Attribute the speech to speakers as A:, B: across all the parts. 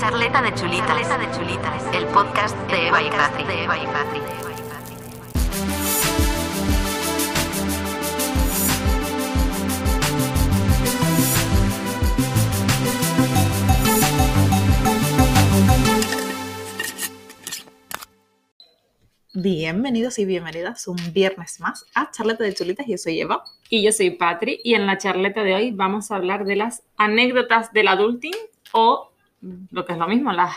A: Charleta de chulitas. Charleta de chulitas. El podcast de Eva y Patri. De Eva y Patri.
B: Bienvenidos y bienvenidas un viernes más a Charleta de Chulitas. Yo soy Eva.
C: Y yo soy Patri y en la charleta de hoy vamos a hablar de las anécdotas del adulting o lo que es lo mismo, las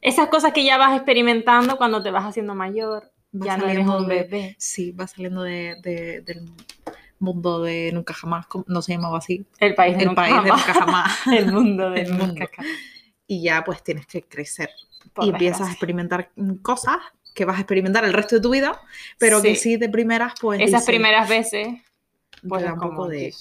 C: esas cosas que ya vas experimentando cuando te vas haciendo mayor,
B: Va
C: ya no eres un
B: de-
C: bebé.
B: Sí, va saliendo de, de- del mundo de nunca jamás, no se llamaba así.
C: El país de
B: El
C: nunca
B: país de
C: jamás.
B: nunca jamás.
C: El mundo de
B: El
C: nunca
B: mundo.
C: jamás.
B: Y ya pues tienes que crecer.
C: Por
B: y empiezas a experimentar cosas que vas a experimentar el resto de tu vida, pero que
C: Sí.
B: sí de primeras pues...
C: Esas
B: dices,
C: primeras veces, pues
B: un poco de...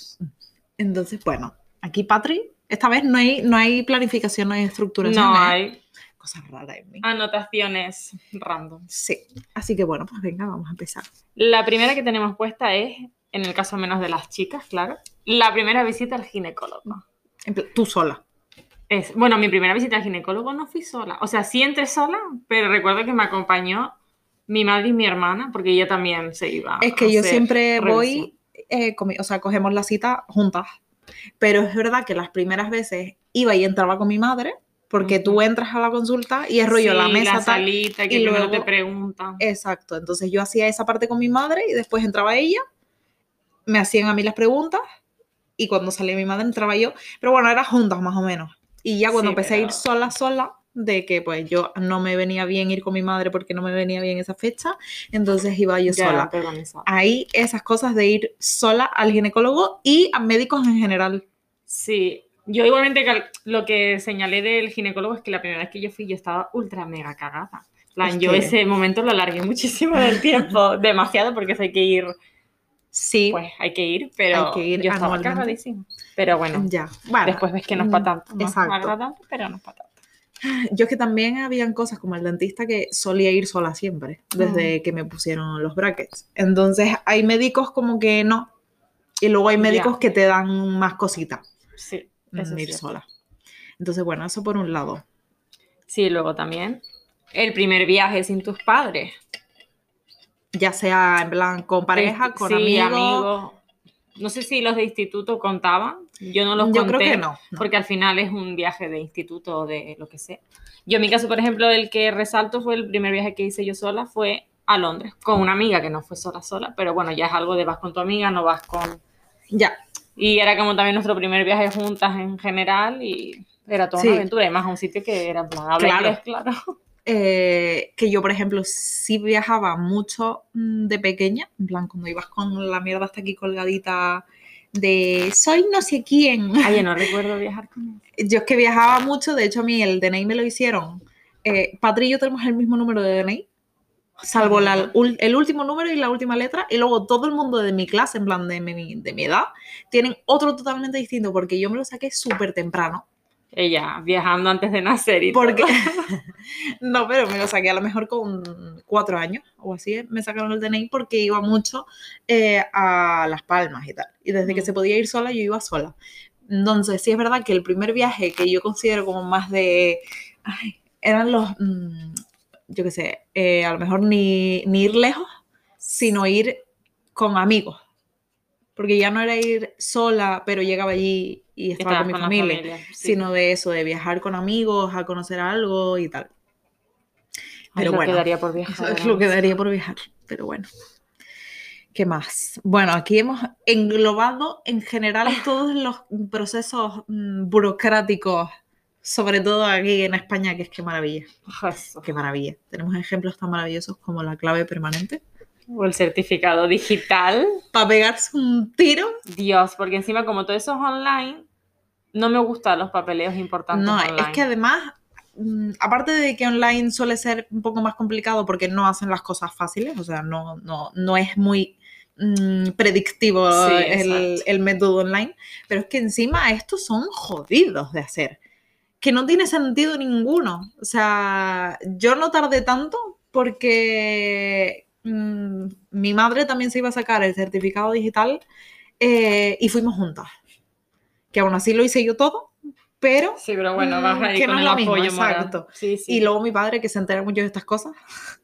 B: Entonces, bueno, aquí Patri, esta vez no hay, no hay planificación, no hay estructuración.
C: no
B: ¿eh?
C: hay
B: Cosas raras en mí.
C: anotaciones random.
B: Sí, así que bueno, pues venga, vamos a empezar.
C: La primera que tenemos puesta es, en el caso menos de las chicas, claro, la primera visita al ginecólogo.
B: Tú sola.
C: Es, bueno, mi primera visita al ginecólogo no fui sola. O sea, sí entré sola, pero recuerdo que me acompañó mi madre y mi hermana, porque ella también se iba.
B: Es que
C: a
B: yo
C: hacer
B: siempre
C: revisión.
B: voy, eh, con o sea, cogemos la cita juntas. Pero es verdad que las primeras veces iba y entraba con mi madre, porque tú entras a la consulta y es rollo la mesa
C: la
B: tal.
C: salita, que
B: y luego-
C: te preguntan.
B: Exacto, entonces yo hacía esa parte con mi madre y después entraba ella, me hacían a mí las preguntas y cuando salía mi madre entraba yo, pero bueno, era juntas más o menos. Y ya cuando
C: Sí,
B: empecé a ir
C: pero-
B: sola, sola, de que pues yo no me venía bien ir con mi madre porque no me venía bien esa fecha, entonces iba yo
C: Ya
B: sola. Ahí esas cosas de ir sola al ginecólogo y a médicos en general.
C: Sí, yo igualmente lo que señalé del ginecólogo es que la primera vez que yo fui yo estaba ultra mega cagada. En plan,
B: Es
C: yo
B: que-
C: ese momento lo alargué muchísimo del tiempo, demasiado porque hay que ir,
B: Sí,
C: pues hay que ir, pero
B: Hay que ir
C: yo estaba cagadísima. Pero bueno,
B: ya. Bueno,
C: después ves que no es para tanto, no
B: exacto.
C: es para tanto, pero no es para tanto.
B: Yo es que también habían cosas como el dentista que solía ir sola siempre, desde que me pusieron los brackets. Entonces hay médicos como que no. Y luego hay médicos que te dan más cositas
C: Sí,
B: mm,
C: eso es
B: ir
C: cierto.
B: sola. Entonces, bueno, eso por un lado.
C: Sí, luego también el primer viaje sin tus padres.
B: Ya sea en plan con pareja, con
C: Este, Sí,
B: amigos.
C: amigos. No sé si los de instituto contaban. Yo no los
B: Yo creo que no. no.
C: porque al final es un viaje de instituto o de lo que sea. Yo en mi caso, por ejemplo, el que resalto fue el primer viaje que hice yo sola, fue a Londres, con una amiga que no fue sola sola, pero bueno, ya es algo de vas con tu amiga, no vas con...
B: Ya,
C: Y era como también nuestro primer viaje juntas en general y era toda
B: Sí.
C: una aventura, y más a un sitio que era plan,
B: Claro.
C: inglés, claro.
B: eh, que yo, por ejemplo, sí viajaba mucho mm, de pequeña, en plan, cuando ibas con la mierda hasta aquí colgadita de soy no sé quién.
C: Ay, yo no recuerdo viajar con él.
B: Yo es que viajaba mucho, de hecho a mí el DNI me lo hicieron. Eh, Patri y yo tenemos el mismo número de DNI, salvo la- el último número y la última letra, y luego todo el mundo de mi clase, en plan de mi, de mi edad, tienen otro totalmente distinto, porque yo me lo saqué súper temprano.
C: Ella viajando antes de nacer y
B: Porque,
C: todo.
B: no, pero me lo saqué a lo mejor con cuatro años o así, me sacaron el DNI porque iba mucho eh, a Las Palmas y tal. Y desde que se podía ir sola, yo iba sola. Entonces, sí es verdad que el primer viaje que yo considero como más de... ay, eran los... mm, yo qué sé, eh, a lo mejor ni, ni ir lejos, sino ir con amigos. Porque ya no era ir sola, pero llegaba allí y estaba con mi
C: con
B: familia
C: sí.
B: sino de eso, de viajar con amigos, a conocer algo y tal. Pero
C: lo
B: bueno,
C: quedaría por
B: Eso
C: viajar.
B: es lo que daría por viajar, pero bueno. ¿Qué más? Bueno, aquí hemos englobado en general todos los procesos mm, burocráticos, sobre todo aquí en España, que es que maravilla,
C: Jesús.
B: qué maravilla. Tenemos ejemplos tan maravillosos como la clave permanente.
C: O el certificado digital.
B: Para pegarse un tiro,
C: Dios, porque encima como todo eso es online, no me gustan los papeleos importantes
B: No,
C: online.
B: es que además, aparte de que online suele ser un poco más complicado porque no hacen las cosas fáciles, o sea, no, no, no es muy mm, predictivo
C: Sí,
B: el,
C: exacto.
B: el método online, pero es que encima estos son jodidos de hacer, que no tiene sentido ninguno. O sea, yo no tardé tanto porque mm, mi madre también se iba a sacar el certificado digital eh, y fuimos juntas. Que aún así lo hice yo todo, pero
C: Sí, pero bueno, vas
B: Mm,
C: ahí
B: que
C: con
B: no
C: el
B: mismo,
C: apoyo moral.
B: exacto.
C: Sí, sí.
B: y luego mi padre que se entera mucho de estas cosas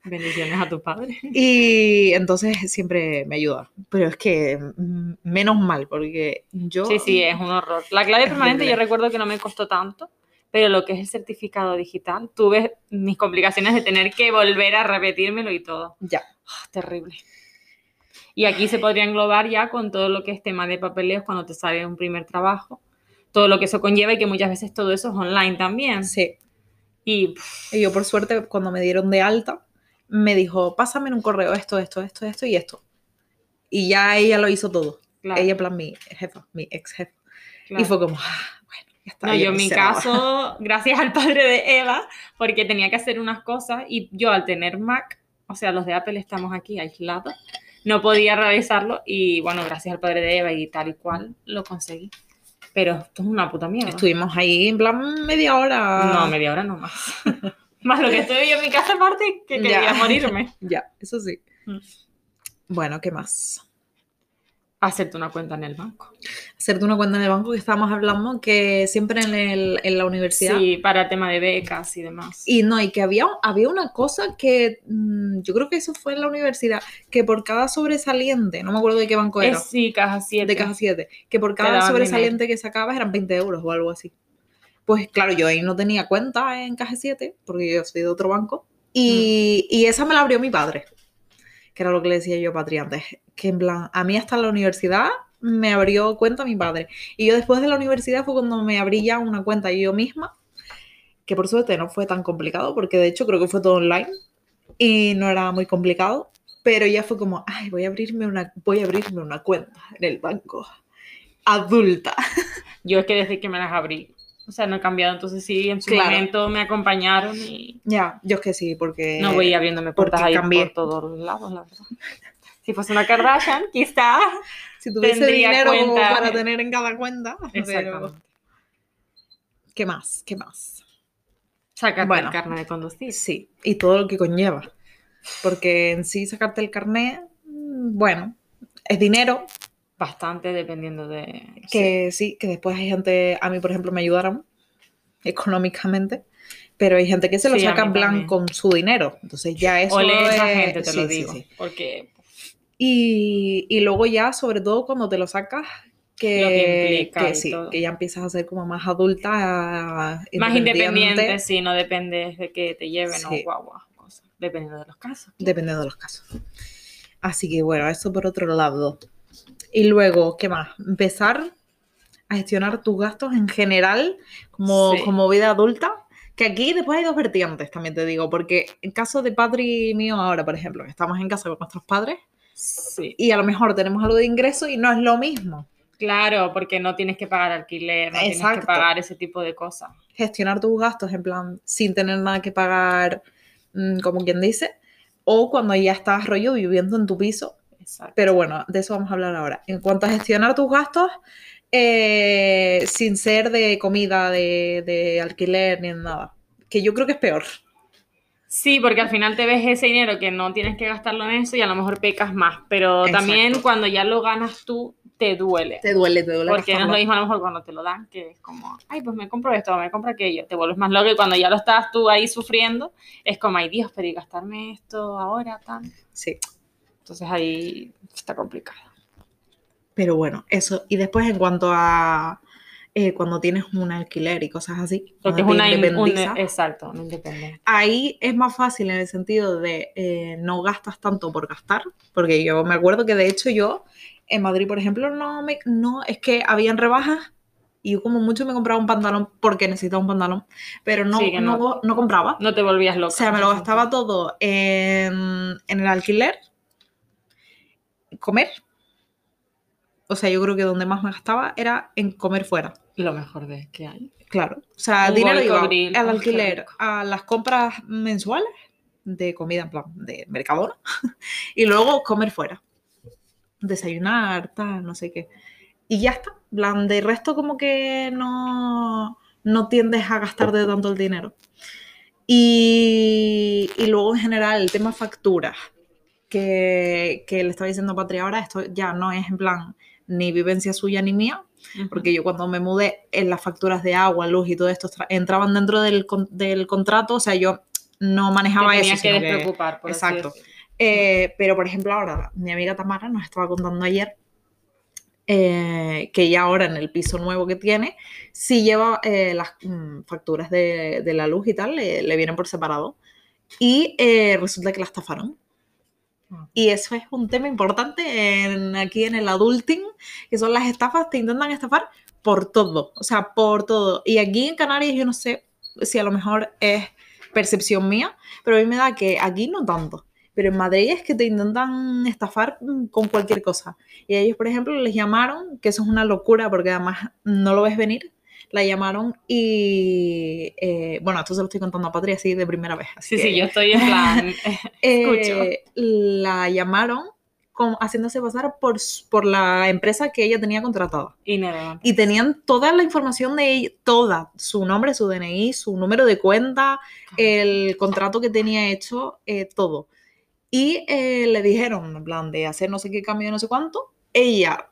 C: Bendiciones a tu padre.
B: y entonces siempre me ayuda. Pero es que mm, menos mal, porque yo...
C: Sí, sí, es un horror. La clave permanente yo
B: horrible.
C: recuerdo que no me costó tanto, pero lo que es el certificado digital, tuve mis complicaciones de tener que volver a repetírmelo y todo.
B: Ya,
C: Ah, terrible. Y aquí se podría englobar ya con todo lo que es tema de papeleos cuando te sale un primer trabajo, todo lo que eso conlleva y que muchas veces todo eso es online también.
B: sí.
C: Y pff,
B: Y yo por suerte cuando me dieron de alta, me dijo, pásame en un correo esto, esto, esto, esto y esto. Y ya ella lo hizo todo.
C: claro,
B: Ella plan mi jefa, mi ex jefa.
C: claro.
B: Y fue como, ah, bueno, ya está.
C: No, yo en mi
B: hice nada".
C: caso, gracias al padre de Eva, porque tenía que hacer unas cosas y yo al tener Mac, o sea, los de Apple estamos aquí aislados, no podía realizarlo y bueno, gracias al padre de Eva y tal y cual lo conseguí. Pero esto es una puta mierda.
B: Estuvimos ahí en plan media hora.
C: No, media hora no más. más lo que estoy yo en mi casa aparte que quería
B: Ya.
C: morirme.
B: Ya, eso sí.
C: Mm.
B: Bueno, ¿qué más?
C: Hacerte una cuenta en el banco.
B: Hacerte una cuenta en el banco que estábamos hablando que siempre en, el- en la universidad.
C: Sí, para tema de becas y demás.
B: Y no, y que había, había una cosa que mm, yo creo que eso fue en la universidad, que por cada sobresaliente, no me acuerdo de qué banco era,
C: es sí, caja 7.
B: de caja 7, que por cada sobresaliente que sacabas eran 20 euros o algo así. Pues claro, yo ahí no tenía cuenta en caja 7, porque yo soy de otro banco, y, y esa me la abrió mi padre, que era lo que le decía yo a Patri antes, que en plan, a mí hasta la universidad me abrió cuenta mi padre. Y yo después de la universidad fue cuando me abrí ya una cuenta yo misma, que por suerte no fue tan complicado, porque de hecho creo que fue todo online y no era muy complicado, pero ya fue como, ay, voy a abrirme una, voy a abrirme una cuenta en el banco adulta.
C: Yo es que desde que me las abrí, o sea, no he cambiado, entonces sí, en su
B: Claro.
C: momento me acompañaron y
B: Ya, yo es que sí, porque
C: no voy abriéndome puertas ahí
B: cambié.
C: por todos lados, la verdad. Si fuese una Kardashian, quizá.
B: si tuviese dinero
C: cuenta-
B: para tener en cada cuenta, pero. ¿qué más? ¿Qué más?
C: Sacarte
B: Bueno.
C: el carnet de conducir.
B: Sí, y todo lo que conlleva. Porque en sí sacarte el carnet, mm, bueno, es dinero,
C: Bastante dependiendo de.
B: que sí. que después hay gente, a mí por ejemplo me ayudaron económicamente, pero hay gente que se lo
C: Sí,
B: saca en plan con su dinero. Entonces ya eso
C: O lee esa
B: es-
C: gente, te
B: sí,
C: lo digo. Porque
B: Y, y luego ya, sobre todo cuando te lo sacas, que,
C: Lo que
B: sí,
C: todo.
B: que ya empiezas a ser como más adulta,
C: más independiente, sí, no dependes de que te lleven o guagua, cosas. Dependiendo de los casos.
B: dependiendo de los casos. Así que bueno, eso por otro lado. Y luego, ¿qué más? Empezar a gestionar tus gastos en general como,
C: Sí.
B: como vida adulta. Que aquí después hay dos vertientes, también te digo, porque en caso de Patri y mío ahora, por ejemplo, que estamos en casa con nuestros padres
C: Sí.
B: y a lo mejor tenemos algo de ingreso y no es lo mismo.
C: Claro, porque no tienes que pagar alquiler, no tienes que pagar ese tipo de cosas.
B: gestionar tus gastos en plan sin tener nada que pagar, mm, como quien dice, o cuando ya estás rollo viviendo en tu piso.
C: Exacto.
B: Pero bueno, de eso vamos a hablar ahora. En cuanto a gestionar tus gastos, eh, sin ser de comida, de, de alquiler ni nada. Que yo creo que es peor.
C: Sí, porque al final te ves ese dinero que no tienes que gastarlo en eso y a lo mejor pecas más, pero
B: Exacto.
C: también cuando ya lo ganas tú, te duele.
B: Te duele, te duele.
C: Porque no es lo mismo a lo mejor cuando te lo dan, que es como, ay, pues me compro esto, me compro aquello, te vuelves más loco y cuando ya lo estás tú ahí sufriendo, es como, ay Dios, pero ¿y gastarme esto ahora tan?
B: Sí.
C: Entonces ahí está complicado.
B: Pero bueno, eso. Y después en cuanto a eh, cuando tienes un alquiler y cosas así.
C: Porque es una, in- un- exacto, una independencia.
B: ahí es más fácil en el sentido de eh, no gastas tanto por gastar, porque yo me acuerdo que de hecho yo en Madrid, por ejemplo, no me, no, es que habían rebajas y yo como mucho me compraba un pantalón porque necesitaba un pantalón, pero no,
C: Sí, que
B: no,
C: no-
B: no compraba.
C: No te volvías loca.
B: O sea, me lo gastaba todo en, en el alquiler, comer. O sea, yo creo que donde más me gastaba era en comer fuera.
C: Lo mejor de que hay.
B: Claro. O sea,
C: Un
B: dinero iba
C: Grill,
B: al alquiler, a las compras mensuales de comida en plan de Mercadona y luego comer fuera. Desayunar, tal, no sé qué. Y ya está. Plan, de resto como que no, no tiendes a gastarte tanto el dinero. Y, y luego en general el tema facturas, que, que le estaba diciendo a Patria ahora, esto ya no es en plan ni vivencia suya ni mía, Porque yo cuando me mudé, en las facturas de agua, luz y todo esto tra- entraban dentro del, del contrato, o sea, yo no manejaba
C: Te
B: eso.
C: tenías que despreocupar, por
B: Exacto. Eh, pero, por ejemplo, ahora mi amiga Tamara nos estaba contando ayer eh, que ella ahora en el piso nuevo que tiene, sí lleva eh, las mm, facturas de, de la luz y tal, le, le vienen por separado. Y eh, resulta que la estafaron. Y eso es un tema importante en- aquí en el adulting, que son las estafas, te intentan estafar por todo, o sea, por todo. Y aquí en Canarias yo no sé si a lo mejor es percepción mía, pero a mí me da que aquí no tanto. Pero en Madrid es que te intentan estafar con cualquier cosa. Y a ellos, por ejemplo, les llamaron, que eso es una locura porque además no lo ves venir, la llamaron y, eh, bueno, esto se lo estoy contando a Patria así de primera vez. así
C: Sí,
B: que-
C: sí, yo estoy en plan. escucho.
B: eh, la llamaron como haciéndose pasar por, por la empresa que ella tenía contratada.
C: y nada.
B: Y tenían toda la información de ella, toda, su nombre, su DNI, su número de cuenta, el contrato que tenía hecho, eh, todo. Y eh, le dijeron, en plan, de hacer no sé qué cambio, no sé cuánto. Ella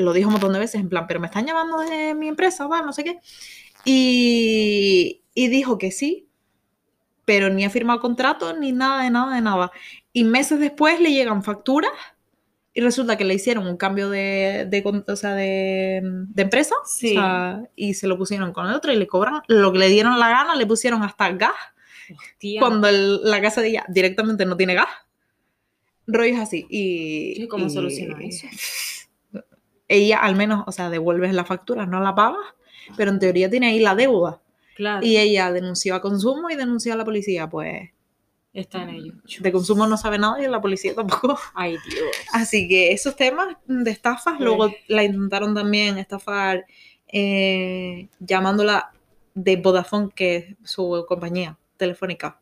B: lo dijo un montón de veces, en plan, pero me están llamando de mi empresa, va, no sé qué. Y, y dijo que sí, pero ni ha firmado contrato, ni nada de nada de nada. Y meses después le llegan facturas y resulta que le hicieron un cambio de, de, o sea, de, de empresa
C: Sí.
B: o sea, y se lo pusieron con el otro y le cobran lo que le dieron la gana, le pusieron hasta gas
C: Hostia.
B: cuando el- la casa de ella directamente no tiene gas. Rollos así. Y,
C: ¿Y cómo
B: y-
C: eso?
B: Ella al menos, o sea, devuelves la factura, no la pagas, pero en teoría tiene ahí la deuda.
C: Claro.
B: Y ella denunció a consumo y denunció a la policía. Pues
C: Está en ello.
B: de consumo no sabe nada y la policía tampoco.
C: Ay, Dios.
B: Así que esos temas de estafas,
C: Pues.
B: luego la intentaron también estafar eh, llamándola de Vodafone, que es su compañía telefónica,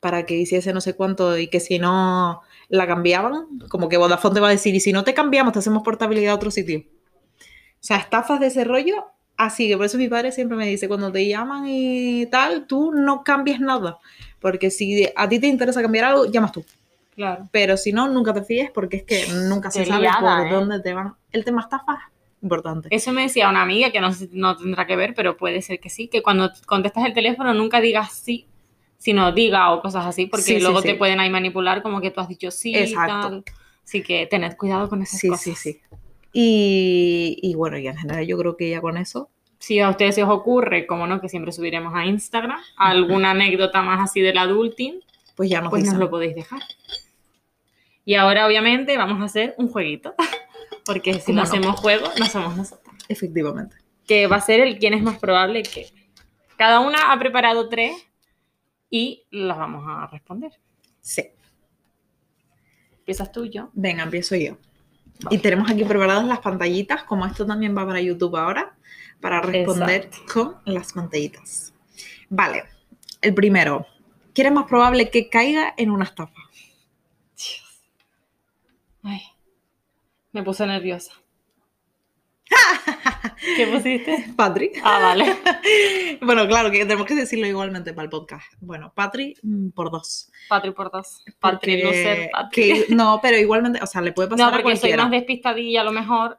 B: para que hiciese no sé cuánto y que si no la cambiaban, como que Vodafone te va a decir, y si no te cambiamos, te hacemos portabilidad a otro sitio. O sea, estafas de ese rollo, así que por eso mi padre siempre me dice, cuando te llaman y tal, tú no cambies nada, porque si a ti te interesa cambiar algo, llamas tú
C: Claro.
B: pero si no, nunca te fíes porque es que nunca se sabe por
C: ¿eh?
B: dónde te van. El tema estafa, importante.
C: Eso me decía una amiga que no, no tendrá que ver, pero puede ser que sí, que cuando contestas el teléfono nunca digas sí, sino diga o cosas así, porque
B: Sí,
C: luego
B: sí.
C: te pueden ahí manipular como que tú has dicho sí
B: Exacto.
C: y tal. Así que tened cuidado con esas cosas.
B: sí, sí. Y, y bueno, y en general yo creo que ya con eso.
C: Si a ustedes se os ocurre, como no, que siempre subiremos a Instagram, alguna anécdota más así del adulting,
B: Pues ya nos
C: pues nos lo podéis dejar. Y ahora, obviamente, vamos a hacer un jueguito. Porque si
B: ¿Cómo
C: no
B: no?
C: hacemos juego, no somos nosotros.
B: Efectivamente.
C: Que va a ser el quién es más probable que. Cada una ha preparado tres y las vamos a responder.
B: Sí.
C: Empiezas tú y yo.
B: Venga, empiezo yo. Y tenemos aquí preparadas las pantallitas, como esto también va para YouTube ahora, para responder con las pantallitas. Vale. El primero. ¿Quién es más probable que caiga en una estafa?
C: Ay, me puse nerviosa. ¿Qué pusiste?
B: Patrick.
C: Ah, vale.
B: Bueno, claro, que tenemos que decirlo igualmente para el podcast. Bueno, Patri mm, por dos.
C: Patri por dos. Patri,
B: Porque-
C: no ser Patri.
B: que- no, pero igualmente, o sea, le puede pasar
C: No,
B: a
C: porque soy
B: cualquiera.
C: más despistadilla a lo mejor.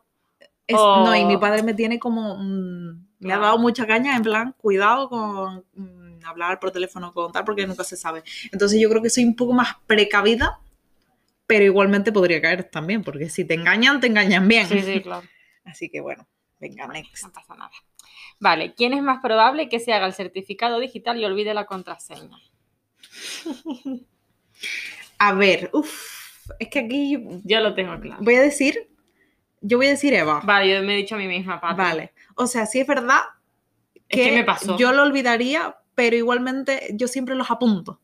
B: Es-
C: o-
B: No, y mi padre me tiene como. mm, me ha
C: Claro.
B: dado mucha caña, en plan, cuidado con mm, hablar por teléfono con tal, porque nunca se sabe. Entonces yo creo que soy un poco más precavida, pero igualmente podría caer también, porque si te engañan, te engañan bien.
C: Sí, sí, claro.
B: Así que bueno, venga, next.
C: No pasa nada. Vale, ¿quién es más probable que se haga el certificado digital y olvide la contraseña?
B: A ver, uff, es que aquí yo-
C: Yo lo tengo claro.
B: voy a decir. Yo voy a decir Eva.
C: Vale, yo me he dicho a mí misma, Patri.
B: Vale. O sea, sí es verdad
C: Es que me pasó.
B: yo lo olvidaría, pero igualmente yo siempre los apunto.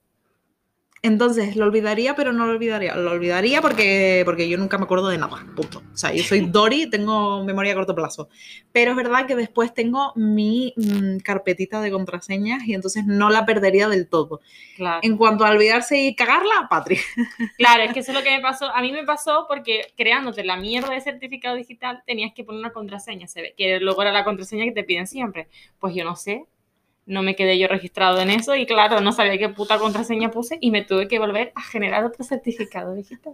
B: Entonces, lo olvidaría, pero no lo olvidaría. Lo olvidaría porque, porque yo nunca me acuerdo de nada. Punto. O sea, yo soy Dory, tengo memoria a corto plazo. Pero es verdad que después tengo mi mm, carpetita de contraseñas y entonces no la perdería del todo.
C: Claro.
B: En cuanto a olvidarse y cagarla, Patri.
C: Claro, es que eso es lo que me pasó. A mí me pasó porque creándote la mierda de certificado digital tenías que poner una contraseña, se ve, que luego era la contraseña que te piden siempre. Pues yo no sé. No me quedé yo registrado en eso y claro, no sabía qué puta contraseña puse y me tuve que volver a generar otro certificado digital.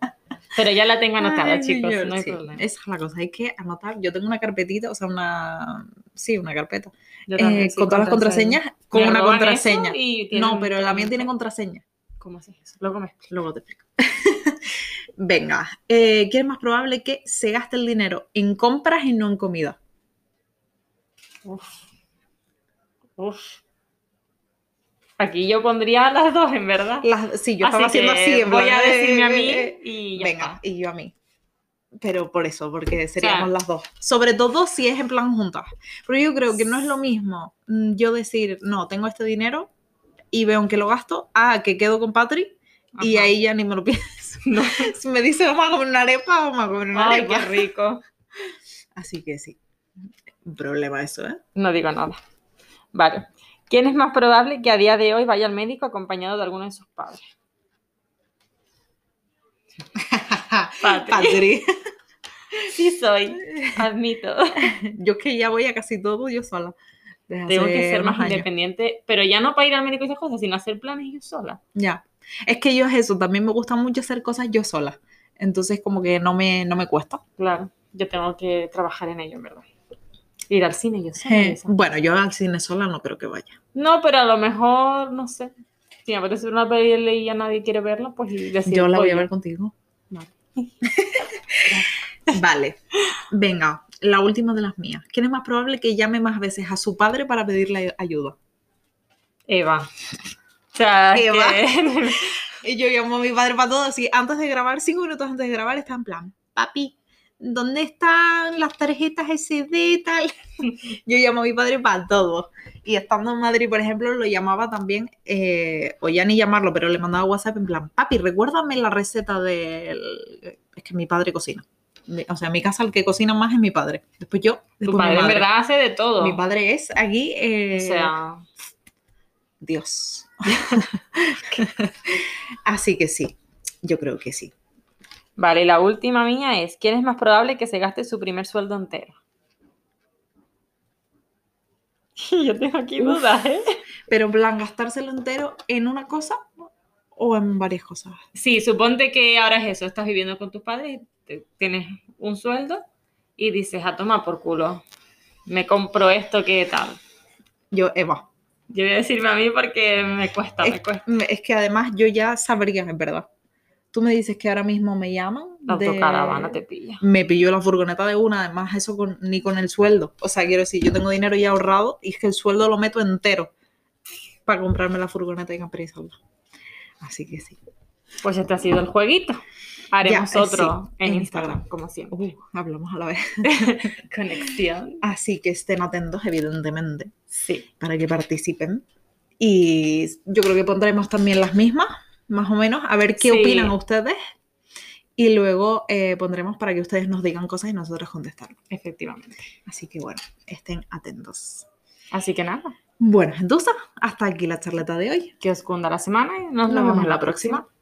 C: Pero ya la tengo anotada,
B: Ay,
C: chicos, no hay
B: sí,
C: problema.
B: Esa es la cosa, hay que anotar. Yo tengo una carpetita, o sea, una. Sí, una carpeta. Eh,
C: sí,
B: con todas las contraseñas, con una contraseña. No, pero la mía tiene contraseña.
C: ¿Cómo haces eso? Luego me explico.
B: Luego te explico. Venga, eh, ¿qué es más probable que se gaste el dinero en compras y no en comida?
C: Uf. Uf. Aquí yo pondría las dos, en verdad.
B: Las- sí, yo estaba haciendo así. en
C: voy a
B: de-
C: decirme a mí
B: eh,
C: y ya
B: Venga,
C: está.
B: y yo a mí. Pero por eso, porque seríamos las dos. Sobre todo si es en plan juntas. Pero yo creo que no es lo mismo mm, yo decir, no, tengo este dinero y veo en que lo gasto, a que quedo con Patri y
C: Ajá.
B: ahí ya ni me lo pienso.
C: No.
B: Si me dice vamos a comer una arepa, vamos a comer una
C: Ay,
B: arepa.
C: qué rico.
B: Así que sí. Un problema eso, ¿eh?
C: No digo nada. Vale. ¿Quién es más probable que a día de hoy vaya al médico acompañado de alguno de sus padres? Patri.
B: Patri.
C: Sí soy, admito.
B: Yo es que ya voy a casi todo yo sola.
C: Tengo que ser más
B: años.
C: independiente, pero ya no para ir al médico y esas cosas, sino hacer planes yo sola.
B: Ya. Es que yo es eso, también me gusta mucho hacer cosas yo sola. Entonces como que no me, no me cuesta.
C: Claro, yo tengo que trabajar en ello, en verdad. Ir al cine yo esas
B: bueno, yo al cine sola no creo que vaya.
C: No, pero a lo mejor, no sé. Si me apetece una peli y ya nadie quiere verla, pues y decir,
B: yo la voy a ver contigo.
C: Vale.
B: Vale. Venga, la última de las mías. ¿Quién es más probable que llame más veces a su padre para pedirle ayuda?
C: Eva. O sea,
B: Eva.
C: que-
B: Y yo llamo a mi padre para todo, así, antes de grabar, cinco minutos antes de grabar, está en plan, papi, ¿dónde están las tarjetas SD tal? yo llamo a mi padre para todo. Y estando en Madrid, por ejemplo, lo llamaba también, eh, o ya ni llamarlo, pero le mandaba WhatsApp en plan, papi, recuérdame la receta del... Es que mi padre cocina. O sea, en mi casa el que cocina más es mi padre. Después yo,
C: tu
B: después
C: padre en verdad hace de todo.
B: Mi padre es aquí... eh,
C: O sea,
B: Dios. Así que sí, yo creo que sí.
C: Vale, y la última mía es, ¿quién es más probable que se gaste su primer sueldo entero? Yo tengo aquí
B: Uf.
C: dudas, ¿eh?
B: Pero en plan, gastárselo entero en una cosa o en varias cosas.
C: Sí, suponte que ahora es eso, estás viviendo con tus padres, te- tienes un sueldo y dices, a tomar por culo, me compro esto, ¿qué tal?
B: Yo, Eva.
C: Yo voy a decirme a mí porque me cuesta, me
B: Es,
C: cuesta.
B: es que además yo ya sabría, es verdad. Tú me dices que ahora mismo me llaman.
C: La
B: de-
C: autocaravana te pilla.
B: Me pilló la furgoneta de una, además eso con- ni con el sueldo. O sea, quiero decir, yo tengo dinero ya ahorrado y es que el sueldo lo meto entero para comprarme la furgoneta y salda. Así que sí.
C: Pues este ha sido el jueguito. Haremos
B: Ya,
C: otro
B: sí,
C: en
B: en
C: Instagram,
B: Instagram.
C: como siempre.
B: Uh, hablamos a la vez.
C: Conexión.
B: Así que estén atentos, evidentemente.
C: Sí.
B: para que participen. Y yo creo que pondremos también las mismas, más o menos, a ver qué
C: Sí.
B: opinan ustedes. Y luego eh, pondremos para que ustedes nos digan cosas y nosotros contestar.
C: Efectivamente.
B: Así que bueno, estén atentos.
C: Así que nada,
B: Bueno, entonces, hasta aquí la charleta de hoy.
C: que os cunda la semana y nos,
B: Nos
C: vemos
B: vemos
C: en
B: la
C: próxima.
B: próxima.